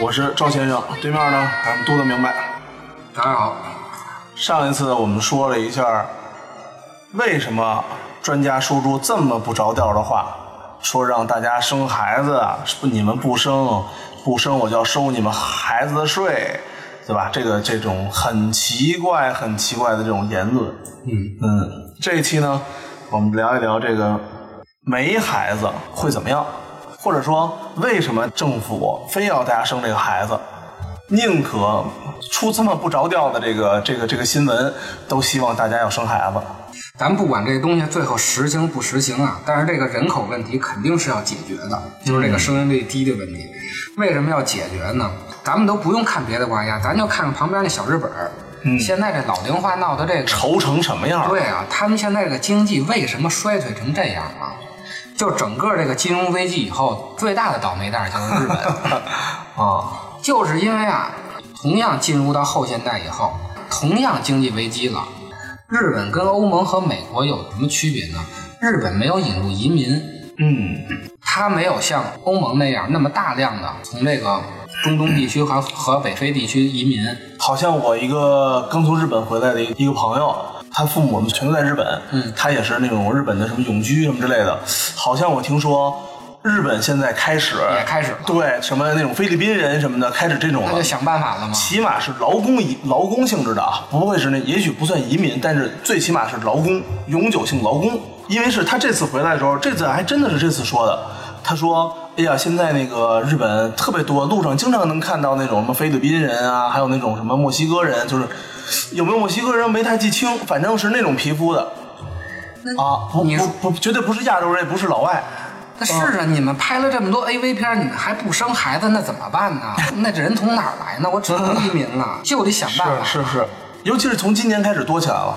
我是赵先生，对面呢还是度的明白。大家好，上一次我们说了一下，为什么专家说出这么不着调的话，说让大家生孩子啊，你们不生，不生我就要收你们孩子的税，对吧？这个这种很奇怪、很奇怪的这种言论。嗯嗯，这一期呢，我们聊一聊这个没孩子会怎么样，或者说为什么政府非要大家生这个孩子，宁可出这么不着调的这个这个这个新闻，都希望大家要生孩子。咱不管这东西最后实行不实行啊，但是这个人口问题肯定是要解决的，就是这个生育率低的问题。为什么要解决呢？咱们都不用看别的国家，咱就看看旁边那小日本。嗯现在这老龄化闹的这个，愁成什么样？对啊，他们现在这个经济为什么衰退成这样啊？就整个这个金融危机以后，最大的倒霉蛋就是日本。啊，就是因为啊，同样进入到后现代以后，同样经济危机了，日本跟欧盟和美国有什么区别呢？日本没有引入移民，嗯它没有像欧盟那样那么大量的从这个中东地区和和北非地区移民。好像我一个刚从日本回来的一个一个朋友，他父母全都在日本，嗯他也是那种日本的什么永居什么之类的。好像我听说日本现在开始也开始了对什么那种菲律宾人什么的开始这种了那就。想办法了嘛。起码是劳工移劳工性质的啊，不会是那，也许不算移民，但是最起码是劳工，永久性劳工。因为是他这次回来的时候，这次还真的是这次说的。他说：“哎呀，现在那个日本特别多，路上经常能看到那种什么菲律宾人啊，还有那种什么墨西哥人，就是有没有墨西哥人没太记清，反正是那种皮肤的啊，不不不，绝对不是亚洲人，也不是老外。那是啊，你们拍了这么多 AV 片，你们还不生孩子，那怎么办呢？那这人从哪儿来呢？我只能移民了，就得想办法。是是是，尤其是从今年开始多起来了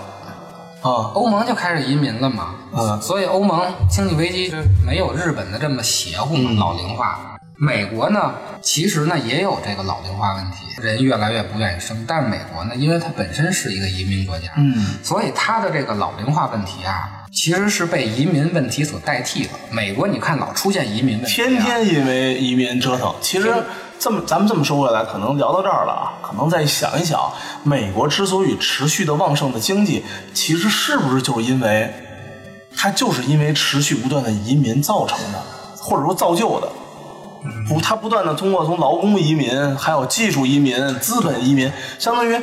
啊。欧盟就开始移民了嘛，嗯所以欧盟经济危机就没有日本的这么邪乎嘛，嗯老龄化。美国呢，其实呢也有这个老龄化问题，人越来越不愿意生。但是美国呢，因为它本身是一个移民国家，嗯，所以它的这个老龄化问题啊，其实是被移民问题所代替的。美国你看老出现移民问题、啊，天天因为移民折腾。其实这么咱们这么说回来，可能聊到这儿了啊，可能再想一想，美国之所以持续的旺盛的经济，其实是不是就是因为它就是因为持续不断的移民造成的，或者说造就的。不，它不断的通过从劳工移民，还有技术移民、资本移民，相当于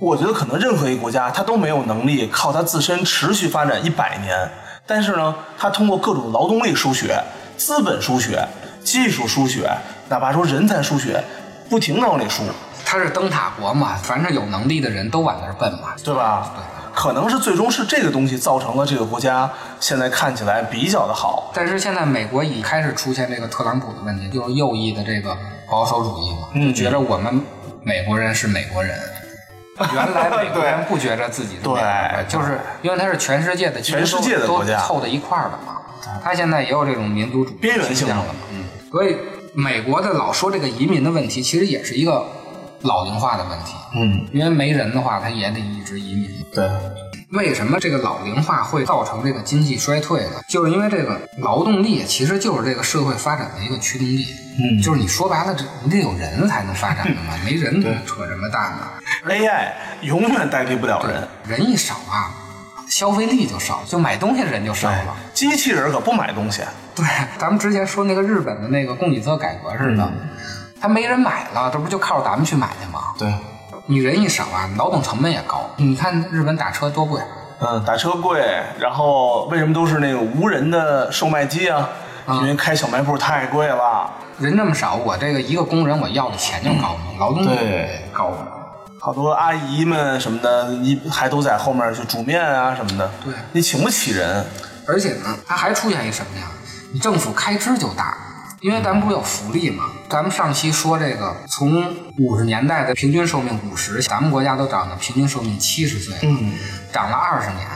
我觉得可能任何一个国家，它都没有能力靠它自身持续发展一百年。但是呢，它通过各种劳动力输血、资本输血、技术输血，哪怕说人才输血，不停的往里输，他是灯塔国嘛，凡是有能力的人都往那儿奔嘛。对吧？对可能是最终是这个东西造成了这个国家现在看起来比较的好。但是现在美国已开始出现这个特朗普的问题，就是右翼的这个保守主义嘛，嗯就觉得我们美国人是美国人。原来美国人不觉着自己是美国人，对就是因为他是全世界的，全世界的都国家凑在一块儿了嘛。他现在也有这种民族主义边缘性倾向了嘛，嗯。所以美国的老说这个移民的问题，其实也是一个老龄化的问题。嗯，因为没人的话，他也得一直移民。对，为什么这个老龄化会造成这个经济衰退呢？就是因为这个劳动力其实就是这个社会发展的一个驱动力。嗯就是你说白了，这你得有人才能发展的嘛，没人扯什么蛋呢？AI 永远代替不了人。人一少啊，消费力就少，就买东西的人就少了。机器人可不买东西。对，咱们之前说那个日本的那个供给侧改革似的，他没人买了，这不就靠着咱们去买去吗？对，你人一少啊，劳动成本也高。你看日本打车多贵，嗯，打车贵，然后为什么都是那个无人的售卖机啊？因为开小卖部太贵了。人这么少，我这个一个工人我要的钱就高嘛，劳动力对高嘛。好多阿姨们什么的，一还都在后面去煮面啊什么的。对你请不起人。而且呢，它还出现一什么呀？你政府开支就大，因为咱不是有福利嘛？咱们上期说这个，从五十年代的平均寿命五十，咱们国家都涨到平均寿命七十岁，嗯，涨了二十年。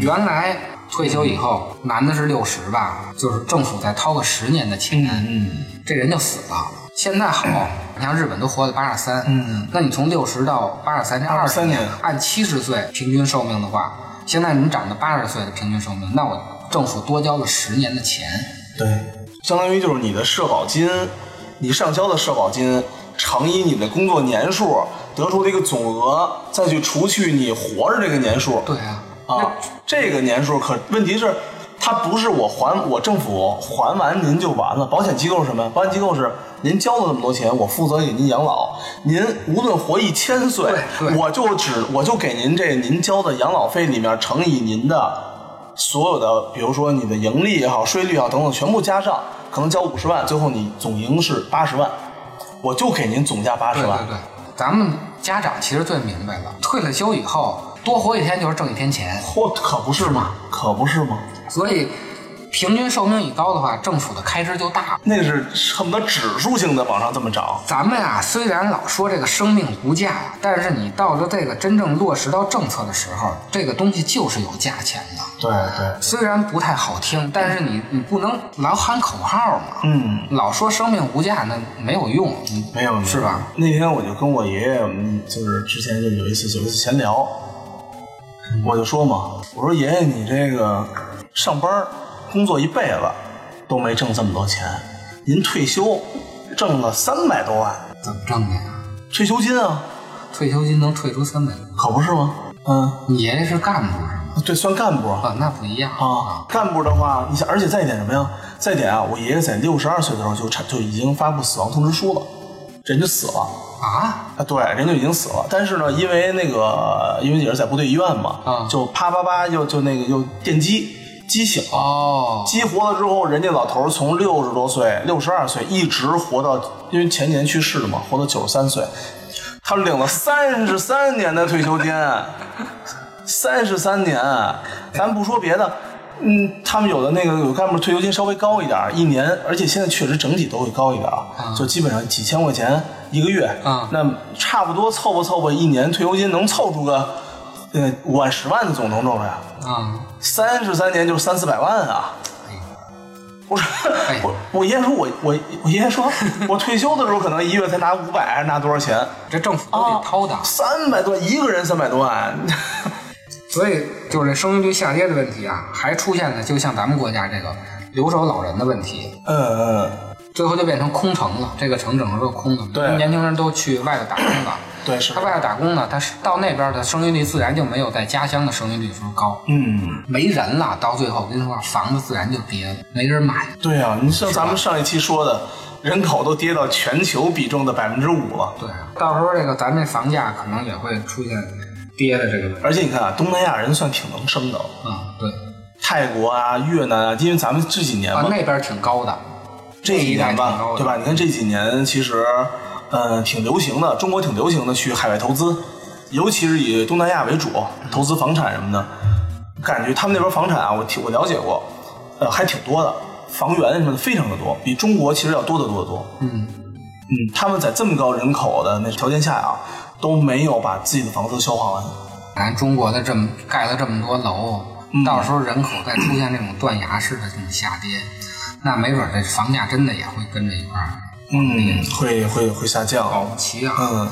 原来退休以后，男的是六十吧，就是政府再掏个十年的钱，嗯这人就死了。现在好，你像日本都活到八十三，嗯，那你从六十到八十三，这二十23年。按七十岁平均寿命的话，现在你涨到八十岁的平均寿命，那我政府多交了十年的钱，对，相当于就是你的社保金，你上交的社保金乘以你的工作年数，得出的一个总额，再去除去你活着这个年数。对啊，啊，这个年数可问题是，它不是我还我政府还完您就完了。保险机构是什么？保险机构是您交了那么多钱，我负责给您养老。您无论活一千岁我就只我就给您这您交的养老费里面乘以您的所有的，比如说你的盈利也好、税率也好等等，全部加上，可能交五十万，最后你总盈是八十万，我就给您总价八十万。对对对，咱们家长其实最明白了，退了休以后多活一天就是挣一天钱，嚯，可不是吗？可不是吗？所以平均寿命一高的话，政府的开支就大。那是恨不得指数性的往上这么涨。咱们啊，虽然老说这个生命无价，但是你到了这个真正落实到政策的时候，这个东西就是有价钱的。对对，虽然不太好听，但是你你不能老喊口号嘛。嗯，老说生命无价，那没有用，你没有是吧？？那天我就跟我爷爷，我们就是之前就有一次有一次闲聊，我就说嘛，我说爷爷你这个上班工作一辈子都没挣这么多钱，您退休挣了三百多万怎么挣的呀？退休金啊，退休金能退出三百多？可不是吗？嗯，你爷爷是干部是吗？对，算干部啊。啊，那不一样啊，干部的话，你想，而且再一点什么呀？再一点啊，我爷爷在六十二岁的时候就产就已经发布死亡通知书了，人就死了。啊！啊，对，人就已经死了。但是呢，因为那个，因为也是在部队医院嘛，啊就啪啪啪又就那个又电击击醒了，哦，激活了之后，人家老头儿从六十多岁、六十二岁一直活到，因为前年去世的嘛，活到九十三岁，他领了三十三年的退休金，三十三年，咱不说别的。嗯，他们有的那个有干部退休金稍微高一点，一年，而且现在确实整体都会高一点儿啊，就基本上几千块钱一个月，啊那差不多凑吧凑吧，一年退休金能凑出个呃五万十万的总能挣出来，啊，三十三年就是三四百万啊！我我我爷爷说我我我爷爷说我退休的时候可能一月才拿五百还是拿多少钱？这政府都得掏的。三百多一个人三百多万，所以就是这生育率下跌的问题啊，还出现了就像咱们国家这个留守老人的问题，嗯嗯，最后就变成空城了，这个城整个都空了，对年轻人都去外头打工了。对是他外头打工呢，他是到那边的生育率自然就没有在家乡的生育率时候高，嗯，没人了，到最后我跟你说，房子自然就跌了，没人买。对啊，你像咱们上一期说的，人口都跌到全球比重的百分之五了。对，到时候这个咱这房价可能也会出现跌的这个问题。而且你看啊，东南亚人算挺能生的，啊、对，泰国啊、越南啊，因为咱们这几年嘛，啊那边挺高的，这几年那一带挺吧对吧？你看这几年其实，呃，挺流行的，中国挺流行的去海外投资，尤其是以东南亚为主，投资房产什么的。感觉他们那边房产啊，我听我了解过，呃，还挺多的，房源什么的非常的多，比中国其实要多得多得多。嗯，嗯，他们在这么高人口的那条件下啊，都没有把自己的房子消化完。咱中国的这么盖了这么多楼，嗯到时候人口再出现这种断崖式的这种下跌，那没准这房价真的也会跟着一块儿嗯，会会会下降。保不齐啊。嗯，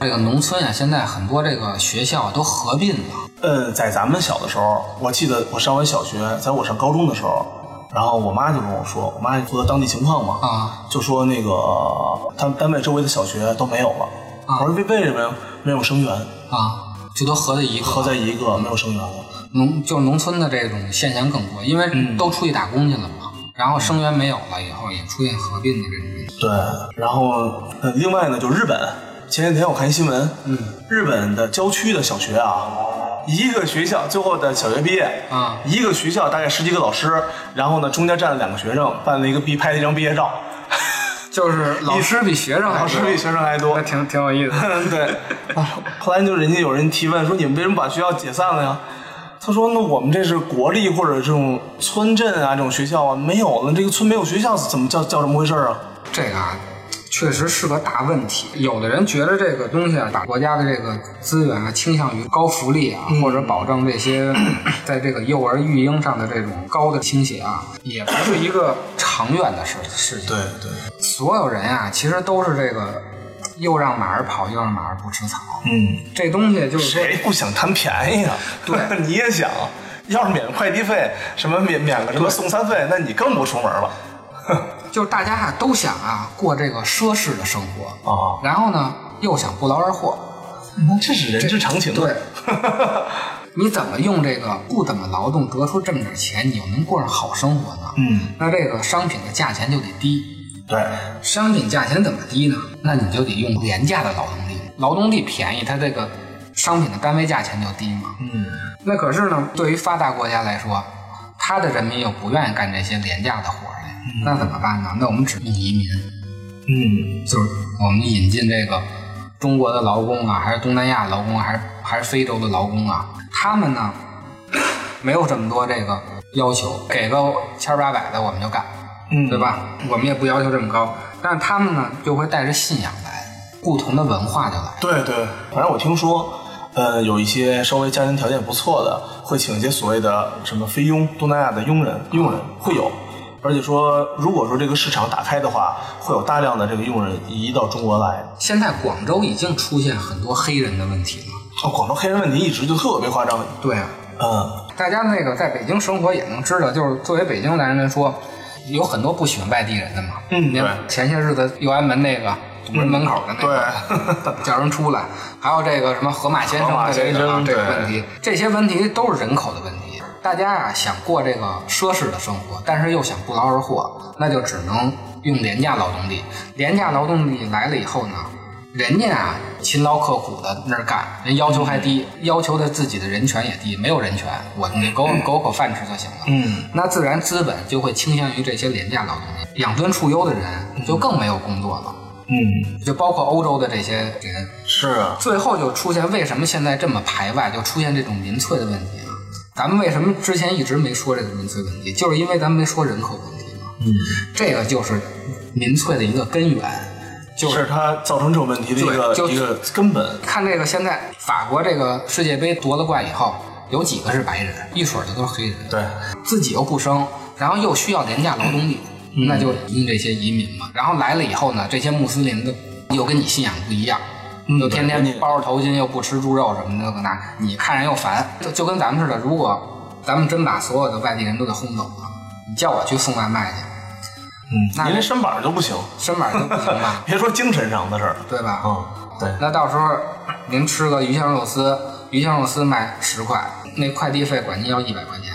这个农村啊，现在很多这个学校都合并了，呃，在咱们小的时候，我记得我上完小学，在我上高中的时候，然后我妈就跟我说，我妈也负责当地情况嘛，啊，就说那个他们单位周围的小学都没有了。啊我说为为什么呀？没有生源，啊，就都合在一个合在一个没有生源了。农就是农村的这种现象更多，因为嗯都出去打工去了嘛，然后生源没有了以后，也出现合并的这种问题。对，然后呃，另外呢，就日本，前几天我看新闻，嗯，日本的郊区的小学啊，一个学校最后的小学毕业啊一个学校大概十几个老师，然后呢中间站了两个学生，办了一个毕拍了一张毕业照，就是老师比学生还多老师比学生还多那。挺挺有意思的。对，啊后来就人家有人提问说你们为什么把学校解散了呀？他说那我们这是国立或者这种村镇啊这种学校啊没有了，这个村没有学校怎么叫叫这么回事啊？这个啊，确实是个大问题。有的人觉得这个东西啊，把国家的这个资源啊倾向于高福利啊，或者保证这些 在这个幼儿育婴上的这种高的倾斜啊，也不是一个长远的事事情。对对，所有人啊，其实都是这个又让马儿跑，又让马儿不吃草。嗯，这东西就是说，谁不想贪便宜啊？对 你也想，要是免快递费，什么免免个什么送餐费，那你更不出门了。就是大家啊都想啊过这个奢侈的生活啊然后呢又想不劳而获。那这是人之常情。对，你怎么用这个不怎么劳动得出这么点钱，你又能过上好生活呢？嗯，那这个商品的价钱就得低。对，商品价钱怎么低呢？那你就得用廉价的劳动力，劳动力便宜，它这个商品的单位价钱就低嘛。嗯，那可是呢，对于发达国家来说，他的人民又不愿意干这些廉价的活儿来，那怎么办呢？那我们只用移民，嗯，就是我们引进这个中国的劳工啊，还是东南亚劳工啊，还是还是非洲的劳工啊，他们呢 没有这么多这个要求，给个千八百的我们就干，嗯对吧？我们也不要求这么高，但是他们呢就会带着信仰来，不同的文化就来。对对，反正我听说，呃，有一些稍微家庭条件不错的，会请一些所谓的什么菲佣，东南亚的佣人，佣人会有。而且说，如果说这个市场打开的话，会有大量的这个佣人移到中国来。现在广州已经出现很多黑人的问题了。哦，广州黑人问题一直就特别夸张。对啊，嗯，大家那个在北京生活也能知道，就是作为北京男人来说，有很多不喜欢外地人的嘛。嗯对前些日子右安门那个堵人门口的那个，对 叫人出来，还有这个什么河马先生河马的这个啊这个问题，这些问题都是人口的问题。大家啊想过这个奢侈的生活，但是又想不劳而获，那就只能用廉价劳动力。廉价劳动力来了以后呢，人家啊勤劳刻苦的那儿干，人要求还低，要求的自己的人权也低，没有人权，我你给我给我口饭吃就行了。嗯，那自然资本就会倾向于这些廉价劳动力，养尊处优的人就更没有工作了。嗯，就包括欧洲的这些人，是啊，最后就出现为什么现在这么排外，就出现这种民粹的问题啊？咱们为什么之前一直没说这个民粹问题？就是因为咱们没说人口问题嘛。嗯，这个就是民粹的一个根源，就是是它造成这种问题的一个一个根本。看这个现在法国这个世界杯夺了冠以后，有几个是白人，一水儿的都是黑人。对，自己又不生，然后又需要廉价劳动力，嗯那就用这些移民嘛。然后来了以后呢，这些穆斯林的又跟你信仰不一样，又天天包着头巾，又不吃猪肉什么的，搁那你看人又烦，就就跟咱们似的。如果咱们真把所有的外地人都给轰走了，你叫我去送外卖去，嗯，那您连身板就不行，身板就不行吧，别说精神上的事儿。对吧？嗯，对，那到时候您吃个鱼香肉丝，鱼香肉丝卖十块，那快递费管您要一百块钱。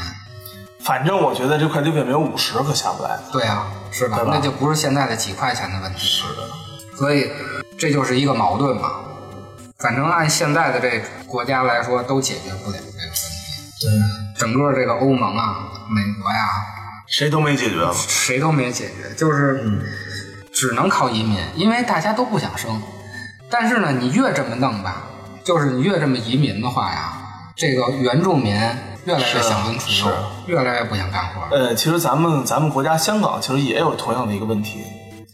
反正我觉得这快递费没有五十可下不来。对啊，是吧？那就不是现在的几块钱的问题。是的，所以这就是一个矛盾嘛。反正按现在的这国家来说，都解决不了这个问题。对，整个这个欧盟啊、美国呀、谁都没解决了。谁都没解决，就是只能靠移民，因为大家都不想生。但是呢，你越这么弄吧，就是你越这么移民的话呀，这个原住民越来越想尊处优是，越来越不想干活。呃，其实咱们咱们国家香港其实也有同样的一个问题。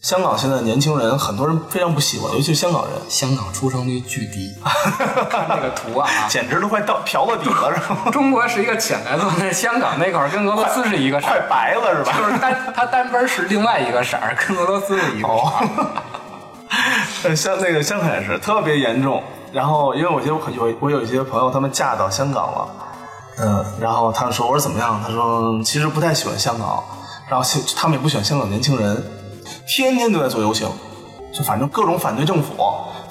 香港现在年轻人很多人非常不喜欢，尤其是香港人，香港出生率巨低，看这个图啊，简直都快到瓢到底了，是吧？中国是一个浅蓝色，那香港那块儿跟俄罗斯是一个色快儿，白了是吧？就是单它单边是另外一个色儿，跟俄罗斯是一个色儿。呃，像那个香港也是特别严重。然后因为我觉得我有我有一些朋友，他们嫁到香港了，嗯，然后他们说我说怎么样？他说其实不太喜欢香港，然后现他们也不喜欢香港年轻人，天天都在做游行，就反正各种反对政府。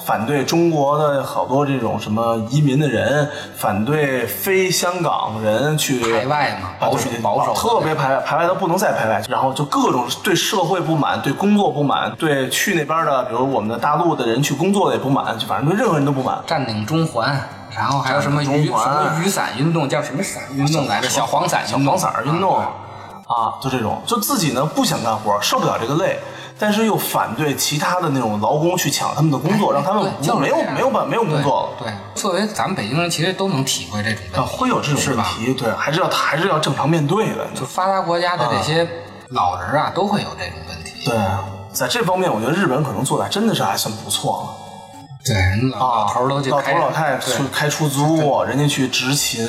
反对中国的好多这种什么移民的人，反对非香港人去排外嘛保守啊保守特别排外，排外到不能再排外，然后就各种对社会不满，对工作不满，对去那边的，比如我们的大陆的人去工作的也不满，就反正对任何人都不满。占领中环，然后还有什么雨什么雨伞运动，叫什么伞运动来着？小黄伞小运动，黄伞儿运动啊啊，就这种，就自己呢不想干活，受不了这个累，但是又反对其他的那种劳工去抢他们的工作，让他们对就没有没有办没有工作了。对，作为咱们北京人，其实都能体会这种啊，会有这种？问题，对，还是要还是要正常面对的。就发达国家的这些老人啊，都会有这种问题。对，在这方面，我觉得日本可能做的还真的是还算不错了。对，人老头儿都去开老头儿老太太去开出租，人家去执勤。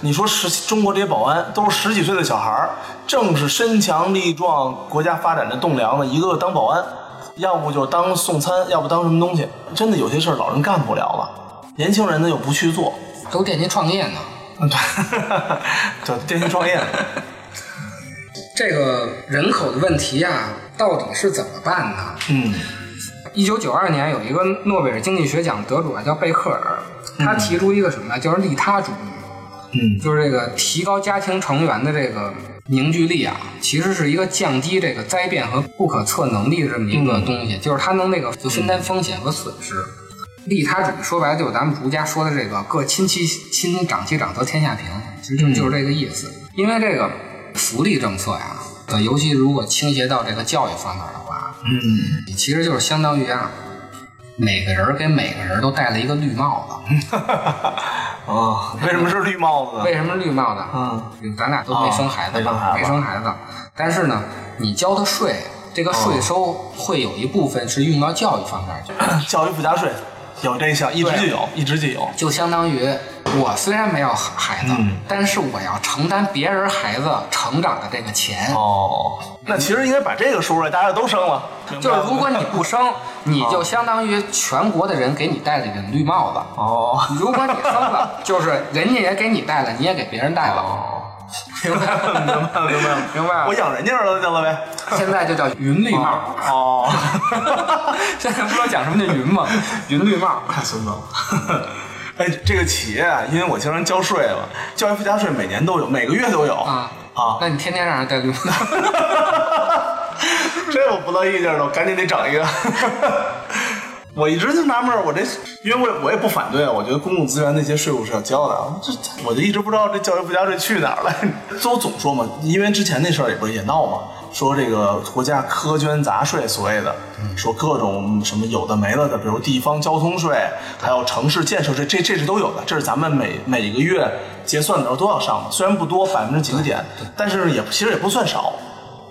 你说十中国这些保安都是十几岁的小孩儿，正是身强力壮、国家发展的栋梁呢，一个个当保安，要不就当送餐，要不当什么东西。真的有些事儿老人干不了了，年轻人呢又不去做。都惦记创业呢。嗯，对，对，电信创业。这个人口的问题啊，到底是怎么办呢？嗯一九九二年有一个诺贝尔经济学奖得主啊，叫贝克尔，他提出一个什么呢？就是利他主义，嗯就是这个提高家庭成员的这个凝聚力啊，其实是一个降低这个灾变和不可测能力的这么一个东西，就是他能那个就分担风险和损失。利他主义说白了就是咱们儒家说的这个“各亲其亲，长其长，则天下平”，其实就就是这个意思。因为这个福利政策呀，呃，尤其如果倾斜到这个教育方面的话，嗯其实就是相当于啊，每个人给每个人都戴了一个绿帽子。哦，为什么是绿帽子呢？为什么绿帽子？嗯，咱俩都没生孩子吧，哦没生孩子没生孩子，但是呢，你交的税，这个税收会有一部分是用到教育方面去，教育附加税有这项，一直就有，一直就有。就相当于我虽然没有孩子，嗯但是我要承担别人孩子成长的这个钱。哦，那其实应该把这个说出来，大家都生了。就是如果你不生，你就相当于全国的人给你戴了一顶绿帽子。哦，如果你生了，就是人家也给你戴了，你也给别人戴了。明白明白了，明白了，明白了 我养人家儿子去了呗。现在就叫云绿帽。哦，现在不知道讲什么叫云吗？云绿帽。太孙子了。哎，这个企业啊，因为我经常交税了，教育附加税每年都有，每个月都有啊啊。那你天天让人带绿帽，这我不乐意劲儿了，我赶紧得整一个。我一直就纳闷儿，我这因为我也我也不反对，我觉得公共资源那些税务是要交的，这我就一直不知道这教育附加税去哪儿了。就我总说嘛，因为之前那事儿也不是也闹嘛，说这个国家苛捐杂税，所谓的说各种什么有的没了的，比如地方交通税，还有城市建设税，这这是都有的，这是咱们每每个月结算的时候都要上的，虽然不多，百分之几个点，但是也其实也不算少。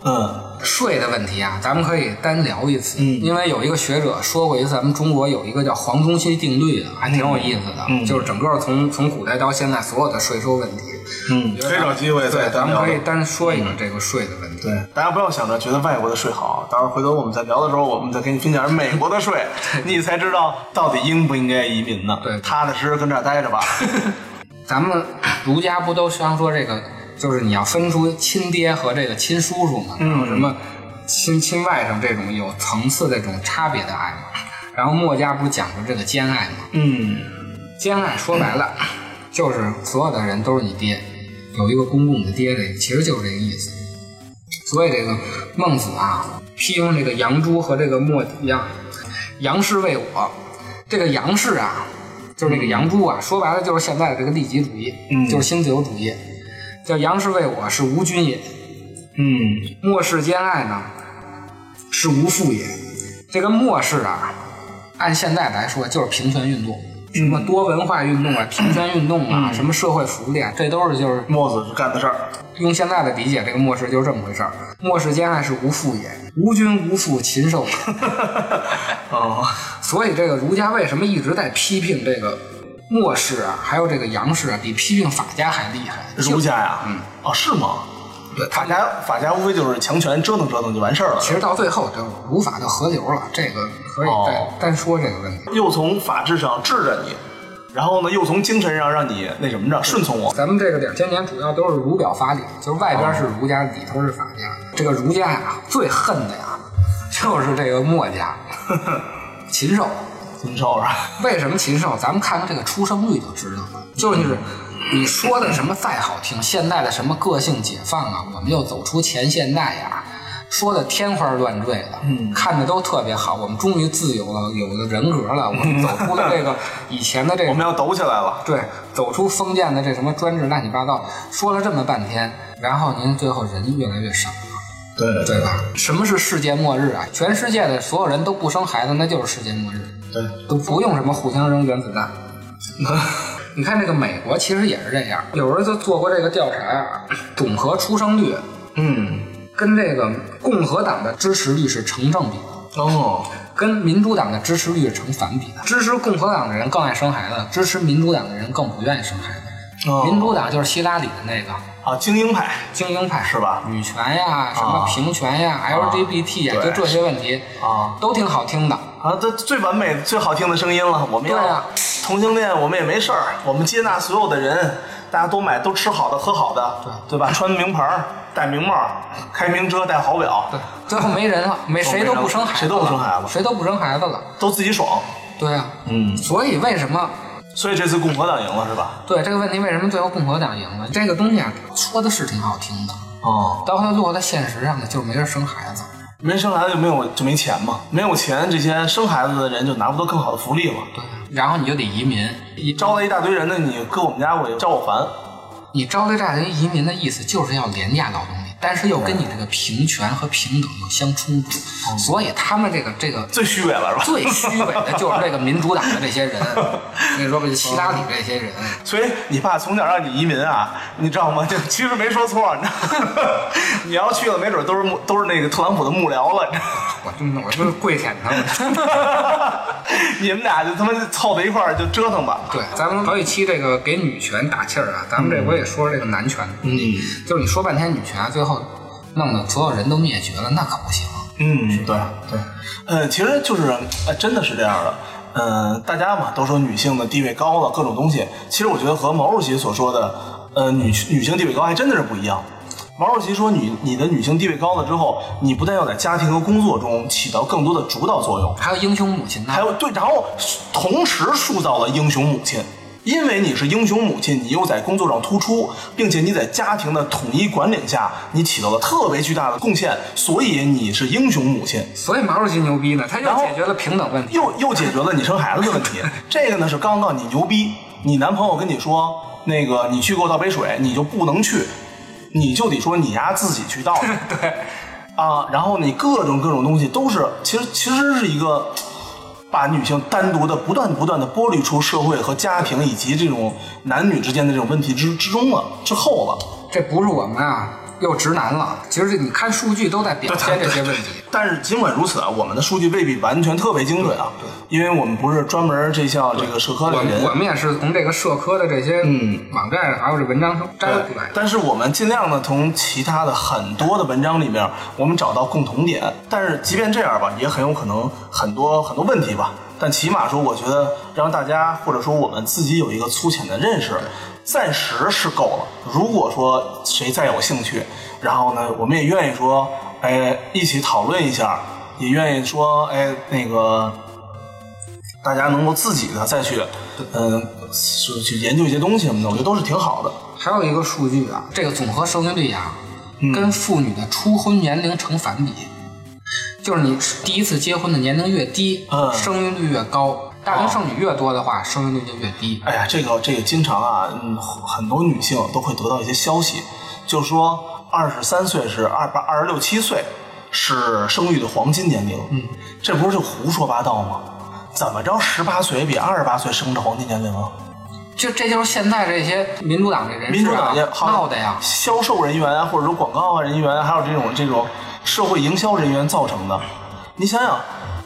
嗯税的问题啊，咱们可以单聊一次。嗯因为有一个学者说过一次，咱们中国有一个叫黄宗羲定律的，还挺有意思的。嗯就是整个从从古代到现在所有的税收问题，嗯，可以找机会再对，咱们可以单说一个这个税的问题。对，大家不要想着觉得外国的税好，到时候回头我们再聊的时候，我们再给你分享美国的税，你才知道到底应不应该移民呢？对踏踏实实跟这儿待着吧。咱们儒家不都常说这个，就是你要分出亲爹和这个亲叔叔嘛，嗯然后什么亲亲外甥这种有层次的这种差别的爱嘛。然后墨家不是讲究这个兼爱嘛？嗯兼爱说白了，就是所有的人都是你爹，有一个公共的爹，这个其实就是这个意思。所以这个孟子啊，批评这个杨朱和这个墨翟啊，杨氏为我，这个杨氏啊，就是这个杨朱啊，说白了就是现在的这个利己主义，嗯就是新自由主义。叫杨氏为我是无君也，嗯末世兼爱呢是无父也。这个末世啊，按现在来说就是平权运动，什么多文化运动啊、平权运动啊、什么社会福利啊，这都是就是墨子干的事儿。用现在的理解，这个末世就是这么回事儿。末世兼爱是无父也，无君无父禽兽也。哦，所以这个儒家为什么一直在批评这个末世啊，还有这个杨氏啊，比批评法家还厉害？儒家呀，嗯，哦，是吗？对法家法家无非就是强权折腾折腾就完事儿了。其实到最后，就儒法就合流了，这个可以再哦单说这个问题。又从法制上治着你，然后呢，又从精神上让你那什么着顺从我。咱们这个两千年主要都是儒表法理，就是外边是儒家，里头是法家。这个儒家呀，最恨的呀，就是这个墨家，禽兽。禽兽是吧？为什么禽兽？咱们看看这个出生率就知道了。就是你说的什么再好听，现在的什么个性解放啊，我们又走出前现代呀，说的天花乱坠的，嗯看着都特别好。我们终于自由了，有了人格了，我们走 出了这个以前的这个 我们要抖起来了。对，走出封建的这什么专制乱七八糟，说了这么半天，然后您最后人越来越少了，对对吧？什么是世界末日啊？全世界的所有人都不生孩子，那就是世界末日，对，都不用什么互相扔原子弹。你看这个美国其实也是这样，有人就做过这个调查啊，总和出生率嗯跟这个共和党的支持率是成正比的。哦，跟民主党的支持率是成反比的。支持共和党的人更爱生孩子，支持民主党的人更不愿意生孩子。哦民主党就是希拉里的那个啊，精英派精英派，是吧女权呀，什么平权呀、LGBT 呀，对就这些问题啊都挺好听的。啊，这最完美、最好听的声音了。我们要对啊同性恋，我们也没事儿，我们接纳所有的人，大家都买，都吃好的，喝好的，对对吧？穿名牌儿，戴名帽儿，开名车，戴好表，对，最后没人了，没谁都不生孩子，谁都不生孩子谁都不生孩子了。都自己爽。对啊，嗯，所以为什么所以这次共和党赢了是吧？对这个问题，为什么最后共和党赢了？这个东西啊，说的是挺好听的，哦，到最后在现实上呢，就是没人生孩子。没生孩子就没有就没钱嘛，没有钱，这些生孩子的人就拿不到更好的福利嘛。对，然后你就得移民，你招来一大堆人呢，你搁我们家我也招我烦。你招来这大堆移民的意思就是要廉价劳动力，但是又跟你这个平权和平等又相冲突，所以他们这个这个最虚伪了是吧？最虚伪的就是这个民主党的这些人，我 跟你说吧，就希拉里这些人，所以你爸从小让你移民啊，你知道吗？就其实没说错，你知道吗？你要去了，没准都是幕都是那个特朗普的幕僚了，你知道吗？我真的我就是跪舔他们。你们俩就他妈凑在一块儿就折腾吧。对，咱们好几期这个给女权打气儿啊，咱们这回也说说这个男权嗯，就是你说半天女权，最后弄得所有人都灭绝了，那可不行。嗯，对对，呃，其实就是，呃，真的是这样的。嗯、大家嘛都说女性的地位高了，各种东西，其实我觉得和毛主席所说的，呃，女女性地位高还真的是不一样。毛主席说你你的女性地位高了之后，你不但要在家庭和工作中起到更多的主导作用，还有英雄母亲呢，还有对，然后同时塑造了英雄母亲。因为你是英雄母亲，你又在工作上突出，并且你在家庭的统一管理下，你起到了特别巨大的贡献，所以你是英雄母亲。所以毛主席牛逼呢，他又解决了平等问题。又又解决了你生孩子的问题。这个呢是刚刚你牛逼，你男朋友跟你说那个你去给我倒杯水，你就不能去，你就得说你丫自己去倒。对，啊，然后你各种各种东西都是，其实其实是一个把女性单独的不断不断的剥离出社会和家庭以及这种男女之间的这种问题之之中了之后了。这不是我们啊，又直男了。其实你看数据都在表现这些问题。但是尽管如此啊，我们的数据未必完全特别精准啊，因为我们不是专门这项这个社科的我人。我们也是从这个社科的这些嗯网站还有这文章中摘对出来的。但是我们尽量的，从其他的很多的文章里面，我们找到共同点。但是即便这样吧，也很有可能很多很多问题吧。但起码说，我觉得让大家或者说我们自己有一个粗浅的认识，暂时是够了。如果说谁再有兴趣，然后呢，我们也愿意说，哎，一起讨论一下，也愿意说，哎，那个大家能够自己的再去，嗯、是去研究一些东西什么的，我觉得都是挺好的。还有一个数据啊，这个总和生育率啊，嗯跟妇女的初婚年龄成反比，就是你第一次结婚的年龄越低，嗯生育率越高；大龄剩女越多的话，生育率就越低。哎呀，这个这个经常啊，嗯，很多女性都会得到一些消息，就说二十三岁是二八二十六七岁是生育的黄金年龄，嗯，这不是就胡说八道吗？怎么着，十八岁比二十八岁生的黄金年龄啊？就这就是现在这些民主党的人民主党也好闹的呀。销售人员啊，或者说广告啊人员，还有这种这种社会营销人员造成的。你想想，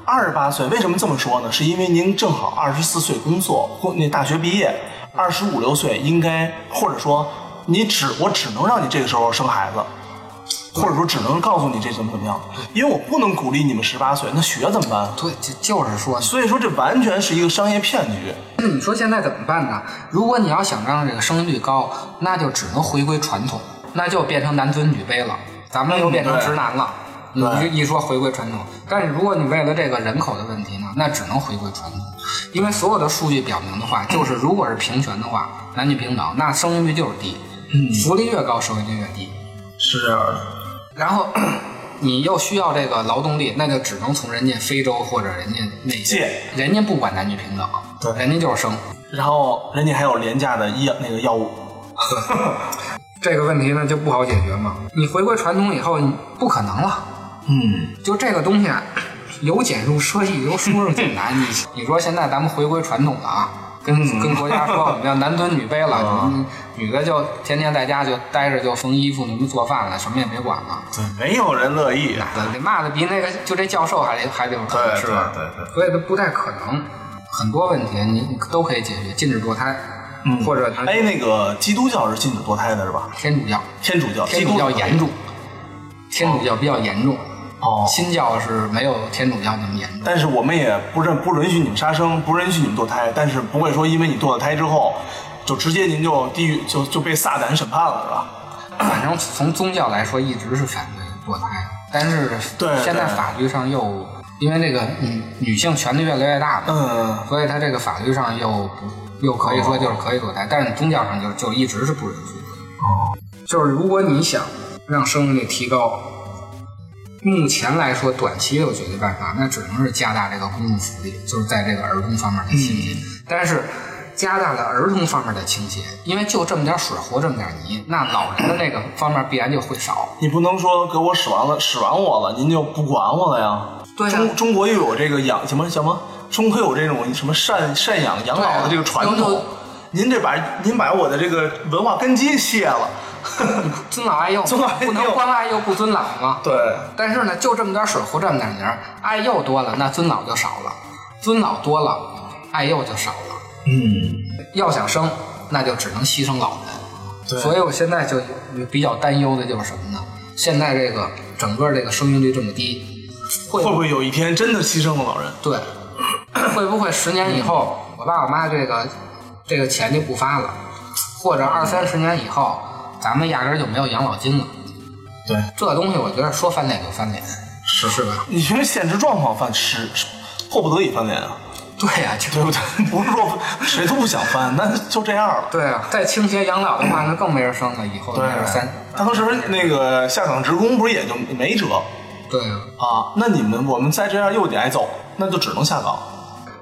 二十八岁为什么这么说呢？是因为您正好二十四岁工作，或那大学毕业，二十五六岁应该，或者说你只我只能让你这个时候生孩子。或者说只能告诉你这怎么怎么样，因为我不能鼓励你们十八岁，那学怎么办？对，就就是说，所以说这完全是一个商业骗局。那 你说现在怎么办呢？如果你要想让这个生育率高，那就只能回归传统，那就变成男尊女卑了，咱们又变成直男了。你对就一说回归传统，但是如果你为了这个人口的问题呢，那只能回归传统，因为所有的数据表明的话，就是如果是平权的话，男女平等，那生育率就是低，嗯福利越高，生育率越低。是这样的。然后 你又需要这个劳动力，那就只能从人家非洲或者人家那些借，人家不管男女平等，对人家就是生。然后人家还有廉价的医药那个药物，这个问题呢就不好解决嘛。你回归传统以后，你不可能了。嗯，就这个东西啊，由简入奢易，由奢入俭难。你 你说现在咱们回归传统了啊，跟跟国家说我们要 男尊女卑了，嗯女女的就天天在家就待着就缝衣服，你们做饭了，什么也别管了。对，没有人乐意。那得骂的比那个就这教授还得还得狠对是吧？对对对所以它不太可能，很多问题你你都可以解决，禁止堕胎，嗯或者哎，那个基督教是禁止堕胎的是吧？天主教，天主教，天主教严重，天主教比较严重，哦。新教是没有天主教那么严重。但是我们也不认不允许你们杀生，不允许你们堕胎，但是不会说因为你堕了胎之后，就直接您就地狱就就被撒旦审判了，是吧？反正从宗教来说，一直是反对堕胎，但是对现在法律上又因为这个嗯女性权利越来越大嘛，嗯，所以它这个法律上又不又可以说就是可以堕胎，但是宗教上就就一直是不允许的。哦，就是如果你想让生育率提高，目前来说短期有解决办法，那只能是加大这个公共福利，就是在这个儿童方面的倾斜。但是加大了儿童方面的倾斜，因为就这么点水和这么点泥，那老人的那个方面必然就会少。你不能说给我使完了使完我了，您就不管我了呀？中中国又有这个养什么什么，中国有这种什么赡赡养养老的这个传统啊。您这把您把我的这个文化根基卸了。尊老爱幼，尊老爱幼不能光爱幼不尊老吗。对，但是呢，就这么点水壶这么点泥儿，爱幼多了，那尊老就少了；尊老多了，爱幼就少了。嗯，要想生，那就只能牺牲老人。对所以我现在就比较担忧的就是什么呢？现在这个整个这个生育率这么低，会会不会有一天真的牺牲了老人？对，会不会十年以后，我爸我妈这个这个钱就不发了，或者二三十年以后，咱们压根儿就没有养老金了？对，这东西我觉得说翻脸就翻脸，是是吧？你因为现实状况翻是是迫不得已翻脸啊，对呀、就对不对？不是说谁都不想翻，那就这样了。对啊，再倾斜养老的话，那更没人生了，以后对那是三，当时那个下岗职工不是也就没辙对啊。啊？那你们我们再这样又得挨揍，那就只能下岗。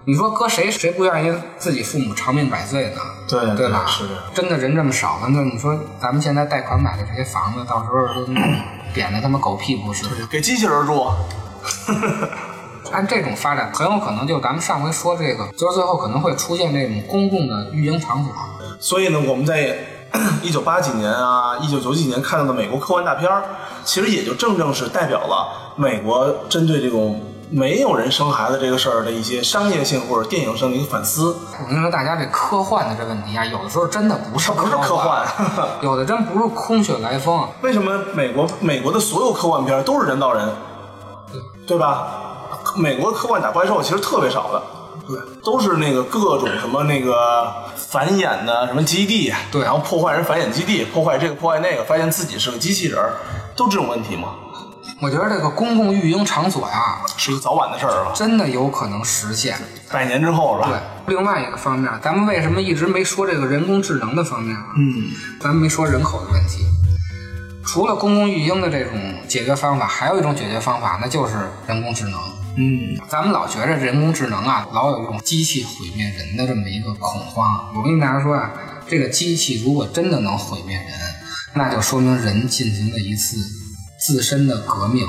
你说搁谁谁不愿意自己父母长命百岁呢？对对吧？是真的人这么少了，那你说咱们现在贷款买的这些房子，到时候都 贬的他妈狗屁不是。给机器人住。按这种发展，很有可能就咱们上回说这个，就是最后可能会出现这种公共的育婴场所。所以呢，我们在一九八几年啊、一九九几年看到的美国科幻大片儿，其实也就正正是代表了美国针对这种没有人生孩子这个事儿的一些商业性或者电影上的一个反思。我跟你说，大家这科幻的这问题啊，有的时候真的不是不是科幻 有的真不是空穴来风。为什么美国美国的所有科幻片都是人造人，对吧？美国科幻打怪兽其实特别少的，对，都是那个各种什么那个繁衍的什么基地，对然后破坏人繁衍基地，破坏这个破坏那个，发现自己是个机器人儿，都这种问题吗？我觉得这个公共育婴场所呀，是一个早晚的事儿吧？真的有可能实现。百年之后是吧？对，另外一个方面，咱们为什么一直没说这个人工智能的方面啊？嗯，咱们没说人口的问题。除了公共育婴的这种解决方法，还有一种解决方法，那就是人工智能。嗯，咱们老觉着人工智能啊，老有一种机器毁灭人的这么一个恐慌。我跟大家说啊，这个机器如果真的能毁灭人，那就说明人进行了一次自身的革命。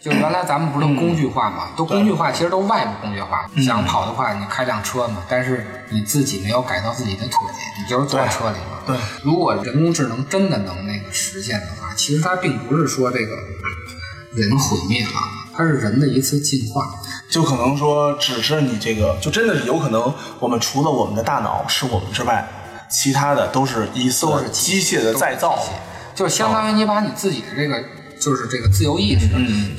就原来咱们不是都工具化嘛，都工具化，其实都外部工具化。想跑的话，你开辆车嘛，但是你自己没有改造自己的腿，你就是坐在车里嘛。对，如果人工智能真的能那个实现的话，其实它并不是说这个人毁灭了，它是人的一次进化。就可能说只是你这个，就真的是有可能，我们除了我们的大脑是我们之外，其他的都是一次都是机械的再造就是相当于你把你自己的这个，就是这个自由意识，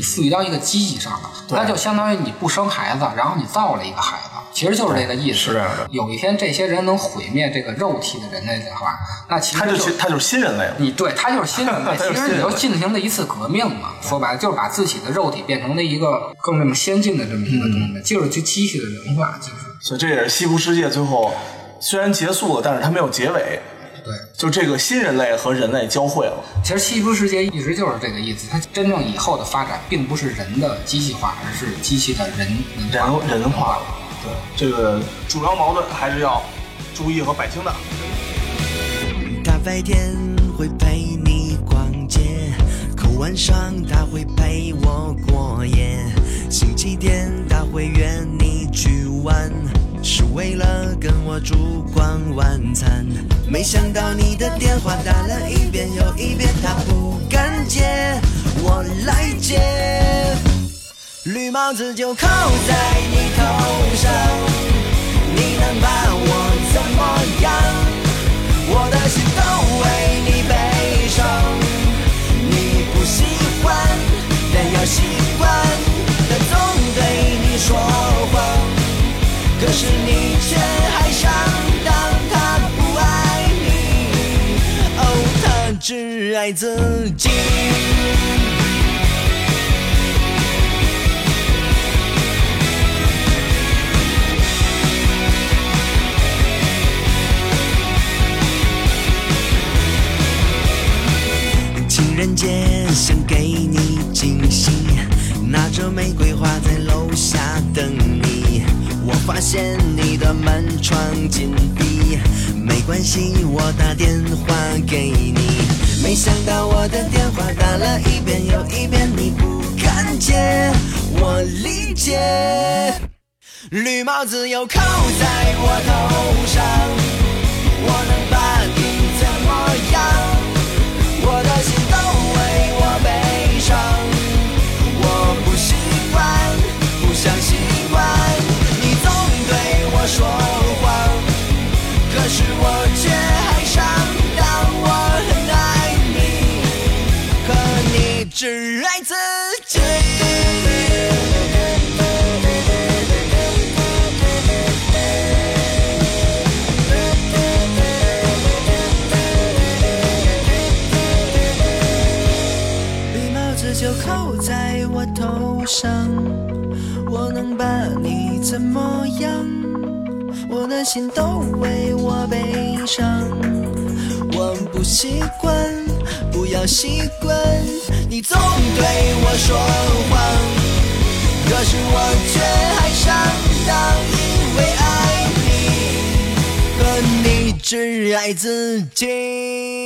赋予到一个机器上了，那就相当于你不生孩子，然后你造了一个孩子，其实就是这个意思。是这样的有一天这些人能毁灭这个肉体的人类的话，那其实他就其他就是新人类了。你对 他就是新人类，其实你就进行了一次革命嘛。说白了，就是把自己的肉体变成了一个更这么先进的这么一个东嗯。西，就是去机器的人化，就是。所以这也是西部世界最后虽然结束了，但是它没有结尾，对。就这个新人类和人类交汇了。其实西部世界一直就是这个意思，它真正以后的发展并不是人的机器化，而是机器的人人化。人化了。对，这个主要矛盾还是要注意和摆清的。大白天会陪你逛街，可晚上他会陪我过夜。星期天他会约你去玩，是为了跟我烛光晚餐。没想到你的电话打了一遍又一遍，他不敢接，我来接。绿帽子就扣在你头上，你能把我怎么样？我的心都为爱自己。情人节想给你惊喜，拿着玫瑰花在楼下等你。我发现你的门窗紧闭，没关系，我打电话给你。没想到我的电话打了一遍又一遍，你不看见，我理解。绿帽子又扣在我头上，我能把你伤，我能把你怎么样？我的心都为我悲伤，我不习惯，不要习惯，你总对我说谎，可是我却还上当，因为爱你，可你只爱自己。